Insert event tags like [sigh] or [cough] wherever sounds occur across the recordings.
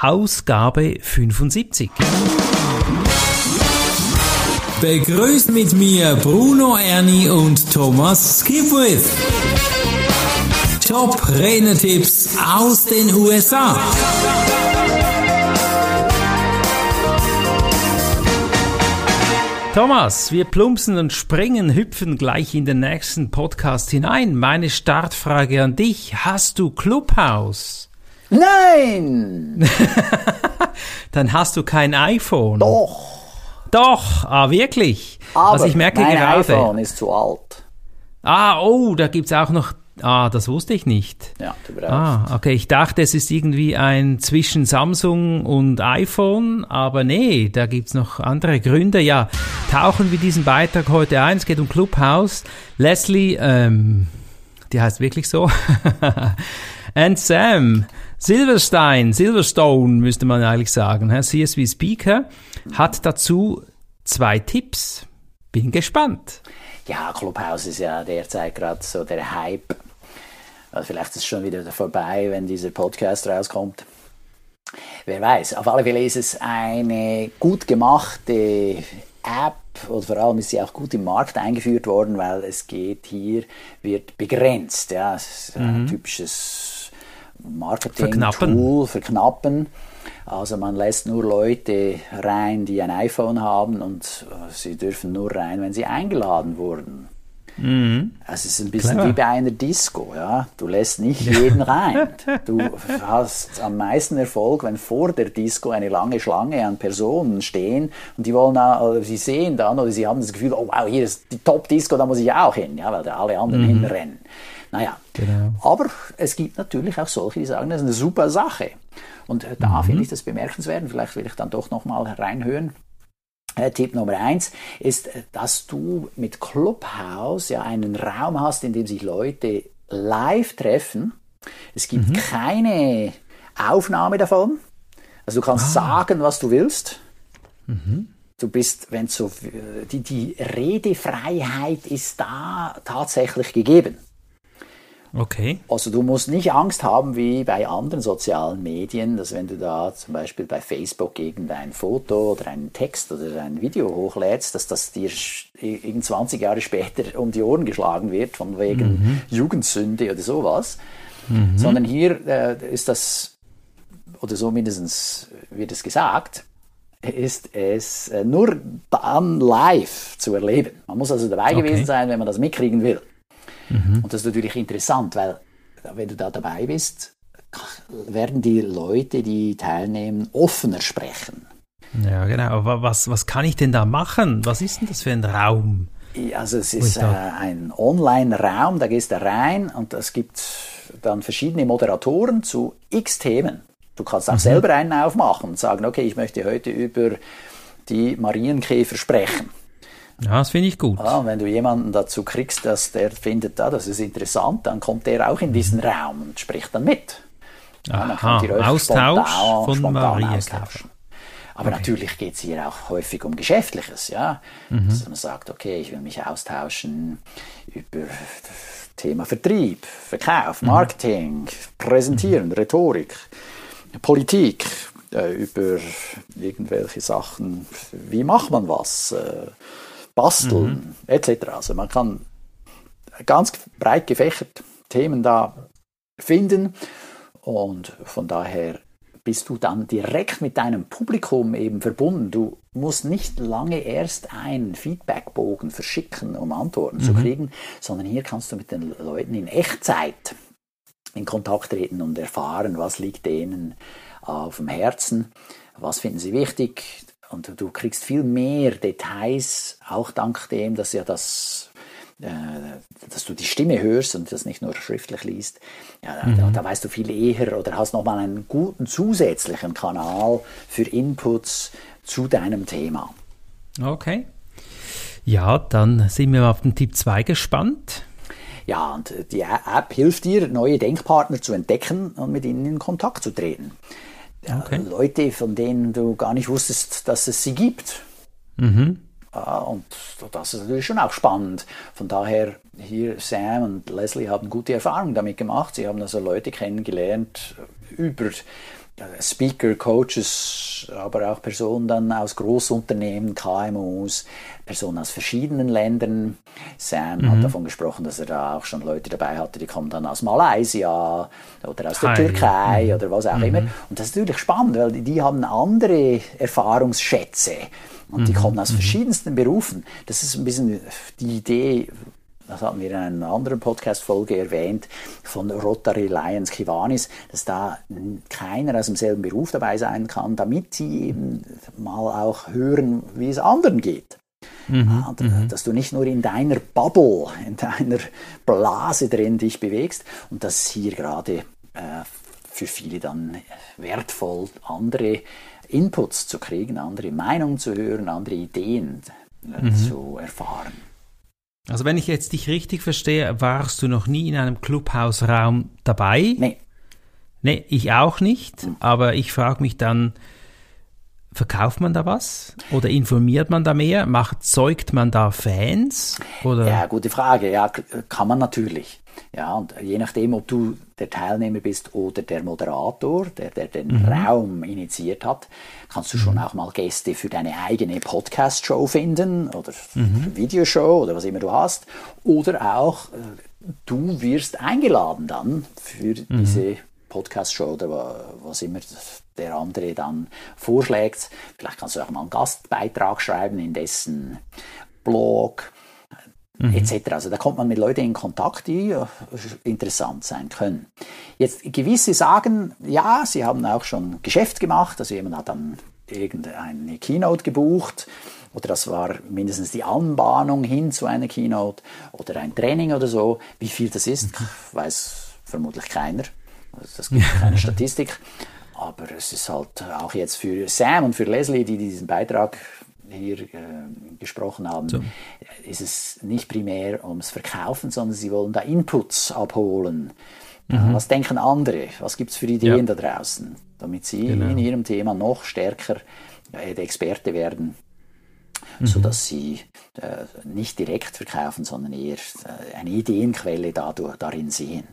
Ausgabe 75. Begrüßt mit mir Bruno Ernie und Thomas Skipwith. Top Renner-Tipps aus den USA. Thomas, wir plumpsen und springen, hüpfen gleich in den nächsten Podcast hinein. Meine Startfrage an dich. Hast du Clubhouse? Nein! [laughs] Dann hast du kein iPhone. Doch. Doch, ah, wirklich. Aber also ich merke mein gerade. iPhone ist zu alt. Ah, oh, da gibt's auch noch. Ah, das wusste ich nicht. Ja, du brauchst. Ah, okay. Ich dachte, es ist irgendwie ein zwischen Samsung und iPhone, aber nee, da gibt's noch andere Gründe. Ja, tauchen wir diesen Beitrag heute ein. Es geht um Clubhouse. Leslie, ähm, die heißt wirklich so. [laughs] And Sam Silverstein, Silverstone müsste man eigentlich sagen? CSV Speaker, hat dazu zwei Tipps. Bin gespannt. Ja, Clubhouse ist ja derzeit gerade so der Hype. Also vielleicht ist es schon wieder vorbei, wenn dieser Podcast rauskommt. Wer weiß. Auf alle Fälle ist es eine gut gemachte App und vor allem ist sie auch gut im Markt eingeführt worden, weil es geht hier, wird begrenzt. Ja, es ist ein typisches Marketing-Tool, verknappen. Also man lässt nur Leute rein, die ein iPhone haben und äh, sie dürfen nur rein, wenn sie eingeladen wurden. Mhm. Es ist ein bisschen Clever. wie bei einer Disco, ja. Du lässt nicht jeden rein. [laughs] Du hast am meisten Erfolg, wenn vor der Disco eine lange Schlange an Personen stehen und die wollen, oder sie sehen dann oder sie haben das Gefühl, oh wow, hier ist die Top-Disco, da muss ich auch hin, ja, weil da alle anderen hinrennen. Naja, Genau. aber es gibt natürlich auch solche, die sagen, das ist eine super Sache. Und äh, da finde ich das bemerkenswert. Vielleicht will ich dann doch nochmal reinhören. Äh, Tipp Nummer eins ist, äh, dass du mit Clubhouse ja einen Raum hast, in dem sich Leute live treffen. Es gibt keine Aufnahme davon. Also du kannst sagen, was du willst. Du bist, wenn so, die, die Redefreiheit ist da tatsächlich gegeben. Okay. Also du musst nicht Angst haben wie bei anderen sozialen Medien, dass wenn du da zum Beispiel bei Facebook irgendein Foto oder einen Text oder ein Video hochlädst, dass das dir irgend 20 Jahre später [laughs] um die Ohren geschlagen wird, von wegen Jugendsünde oder sowas. Sondern hier äh, ist das, oder so mindestens wird es gesagt, ist es äh, nur dann live zu erleben. Man muss also dabei Okay. gewesen sein, wenn man das mitkriegen will. Und das ist natürlich interessant, weil wenn du da dabei bist, werden die Leute, die teilnehmen, offener sprechen. Ja, genau. Aber was, was kann ich denn da machen? Was ist denn das für ein Raum? Also es ist äh, ein Online-Raum, da gehst du rein und es gibt dann verschiedene Moderatoren zu x Themen. Du kannst auch selber einen aufmachen und sagen, okay, ich möchte heute über die Marienkäfer sprechen. Ja, das finde ich gut. Ja, und wenn du jemanden dazu kriegst, dass der findet, ah, das ist interessant, dann kommt der auch in diesen Raum und spricht dann mit. Ja, dann Aha, euch Austausch spontan- von spontan austauschen. Aber natürlich geht es hier auch häufig um Geschäftliches, ja. Mhm. Dass man sagt, okay, ich will mich austauschen über das Thema Vertrieb, Verkauf, Mhm. Marketing, Präsentieren, Rhetorik, Politik, äh, über irgendwelche Sachen, wie macht man was, äh, basteln, etc. Also man kann ganz breit gefächert Themen da finden und von daher bist du dann direkt mit deinem Publikum eben verbunden. Du musst nicht lange erst einen Feedbackbogen verschicken, um Antworten zu kriegen, sondern hier kannst du mit den Leuten in Echtzeit in Kontakt treten und erfahren, was liegt denen auf dem Herzen, was finden sie wichtig und du kriegst viel mehr Details, auch dank dem, dass ja das äh, dass du die Stimme hörst und das nicht nur schriftlich liest, ja, da, da, da weißt du viel eher oder hast nochmal einen guten zusätzlichen Kanal für Inputs zu deinem Thema. Okay. Ja, dann sind wir auf den Tipp 2 gespannt. Ja, und äh, die App hilft dir, neue Denkpartner zu entdecken und mit ihnen in Kontakt zu treten. Okay. Leute, von denen du gar nicht wusstest, dass es sie gibt. Ja, und das ist natürlich schon auch spannend. Von daher, hier Sam und Leslie haben gute Erfahrungen damit gemacht. Sie haben also Leute kennengelernt über Speaker, Coaches, aber auch Personen dann aus Großunternehmen, KMUs, Personen aus verschiedenen Ländern. Sam mhm. hat davon gesprochen, dass er da auch schon Leute dabei hatte, die kommen dann aus Malaysia oder aus der Hi. Türkei mhm. oder was auch mhm. immer. Und das ist natürlich spannend, weil die, die haben andere Erfahrungsschätze und die mhm. kommen aus mhm. verschiedensten Berufen. Das ist ein bisschen die Idee, das hatten wir in einer anderen Podcast-Folge erwähnt, von Rotary Lions Kiwanis, dass da keiner aus demselben Beruf dabei sein kann, damit sie eben mal auch hören, wie es anderen geht. Mhm, und, mhm. dass du nicht nur in deiner Bubble, in deiner Blase drin dich bewegst und dass hier gerade äh, für viele dann wertvoll andere Inputs zu kriegen, andere Meinungen zu hören, andere Ideen äh, mhm. zu erfahren. Also wenn ich jetzt dich richtig verstehe, warst du noch nie in einem Clubhausraum dabei? Nee. Nee, ich auch nicht, hm. aber ich frage mich dann, verkauft man da was? Oder informiert man da mehr? Macht, zeugt man da Fans? Oder? Ja, gute Frage. Ja, kann man natürlich. Ja, und je nachdem, ob du der Teilnehmer bist oder der Moderator, der, der den mhm. Raum initiiert hat, kannst du schon mhm. auch mal Gäste für deine eigene Podcast-Show finden oder mhm. Videoshow oder was immer du hast. Oder auch äh, du wirst eingeladen dann für mhm. diese Podcast-Show oder was immer der andere dann vorschlägt. Vielleicht kannst du auch mal einen Gastbeitrag schreiben in dessen Blog mhm. etc. Also da kommt man mit Leuten in Kontakt, die interessant sein können. Jetzt gewisse sagen, ja, sie haben auch schon Geschäft gemacht, also jemand hat dann irgendeine Keynote gebucht oder das war mindestens die Anbahnung hin zu einer Keynote oder ein Training oder so. Wie viel das ist, mhm. weiß vermutlich keiner. Also das gibt keine [laughs] Statistik. Aber es ist halt auch jetzt für Sam und für Leslie, die diesen Beitrag hier äh, gesprochen haben, so. ist es nicht primär ums Verkaufen, sondern sie wollen da Inputs abholen. Mhm. Was denken andere? Was gibt es für Ideen ja. da draußen? Damit sie genau. in ihrem Thema noch stärker äh, der Experte werden, mhm. sodass sie äh, nicht direkt verkaufen, sondern eher äh, eine Ideenquelle dadurch, darin sehen.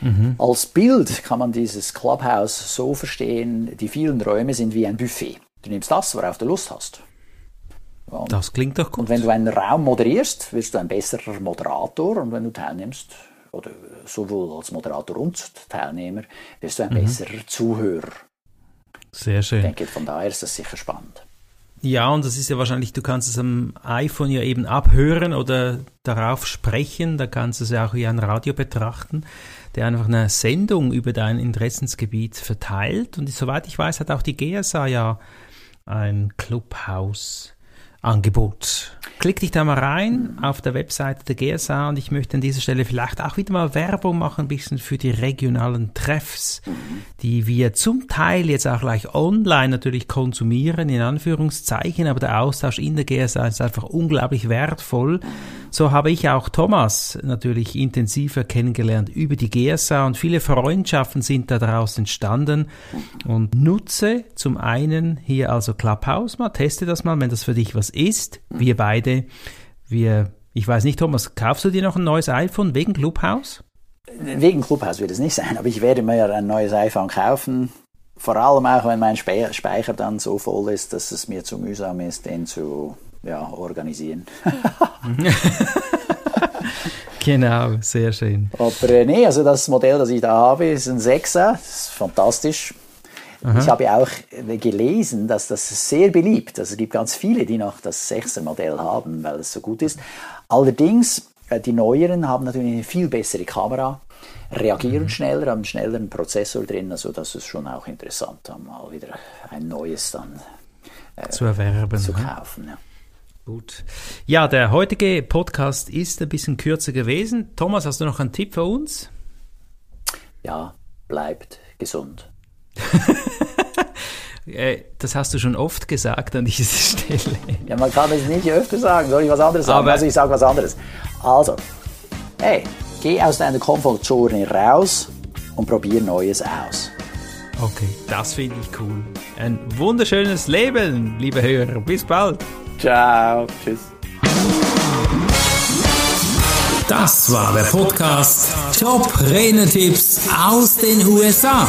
Mhm. Als Bild kann man dieses Clubhouse so verstehen, die vielen Räume sind wie ein Buffet. Du nimmst das, worauf du Lust hast. Und, das klingt doch gut. Und wenn du einen Raum moderierst, wirst du ein besserer Moderator und wenn du teilnimmst, oder sowohl als Moderator und Teilnehmer, wirst du ein mhm. besserer Zuhörer. Sehr schön. Ich denke, von daher ist das sicher spannend. Ja, und das ist ja wahrscheinlich, du kannst es am iPhone ja eben abhören oder darauf sprechen, da kannst du es ja auch wie ein Radio betrachten, der einfach eine Sendung über dein Interessensgebiet verteilt. Und soweit ich weiß, hat auch die GSA ja ein Clubhouse Angebot. Klick dich da mal rein auf der Webseite der GSA und ich möchte an dieser Stelle vielleicht auch wieder mal Werbung machen, ein bisschen für die regionalen Treffs, die wir zum Teil jetzt auch gleich online natürlich konsumieren, in Anführungszeichen, aber der Austausch in der GSA ist einfach unglaublich wertvoll. So habe ich auch Thomas natürlich intensiver kennengelernt über die GSA und viele Freundschaften sind da daraus entstanden und nutze zum einen hier also Clubhouse mal, teste das mal, wenn das für dich was ist. Wir beide, wir, ich weiß nicht, Thomas, kaufst du dir noch ein neues iPhone wegen Clubhouse? Wegen Clubhouse wird es nicht sein, aber ich werde mir ein neues iPhone kaufen. Vor allem auch, wenn mein Speicher dann so voll ist, dass es mir zu mühsam ist, den zu ja, organisieren. [laughs] genau, sehr schön. Aber äh, nee, also das Modell, das ich da habe, ist ein 6er, das ist fantastisch. Aha. Ich habe auch gelesen, dass das sehr beliebt ist. Also es gibt ganz viele, die noch das 6er Modell haben, weil es so gut ist. Allerdings, äh, die neueren haben natürlich eine viel bessere Kamera, reagieren mhm. schneller, haben einen schnelleren Prozessor drin. Also das ist schon auch interessant, mal wieder ein neues dann äh, zu erwerben. Zu kaufen, ja. Gut. Ja, der heutige Podcast ist ein bisschen kürzer gewesen. Thomas, hast du noch einen Tipp für uns? Ja, bleibt gesund. [laughs] Äh, das hast du schon oft gesagt an dieser [laughs] Stelle. Ja, man kann es nicht öfter sagen. Soll ich was anderes sagen? Aber also ich sage was anderes. Also, hey, geh aus deiner Komfortzone raus und probier Neues aus. Okay, das finde ich cool. Ein wunderschönes Leben, liebe Hörer. Bis bald. Ciao. Tschüss. Das war der Podcast Top Renetipps aus den USA.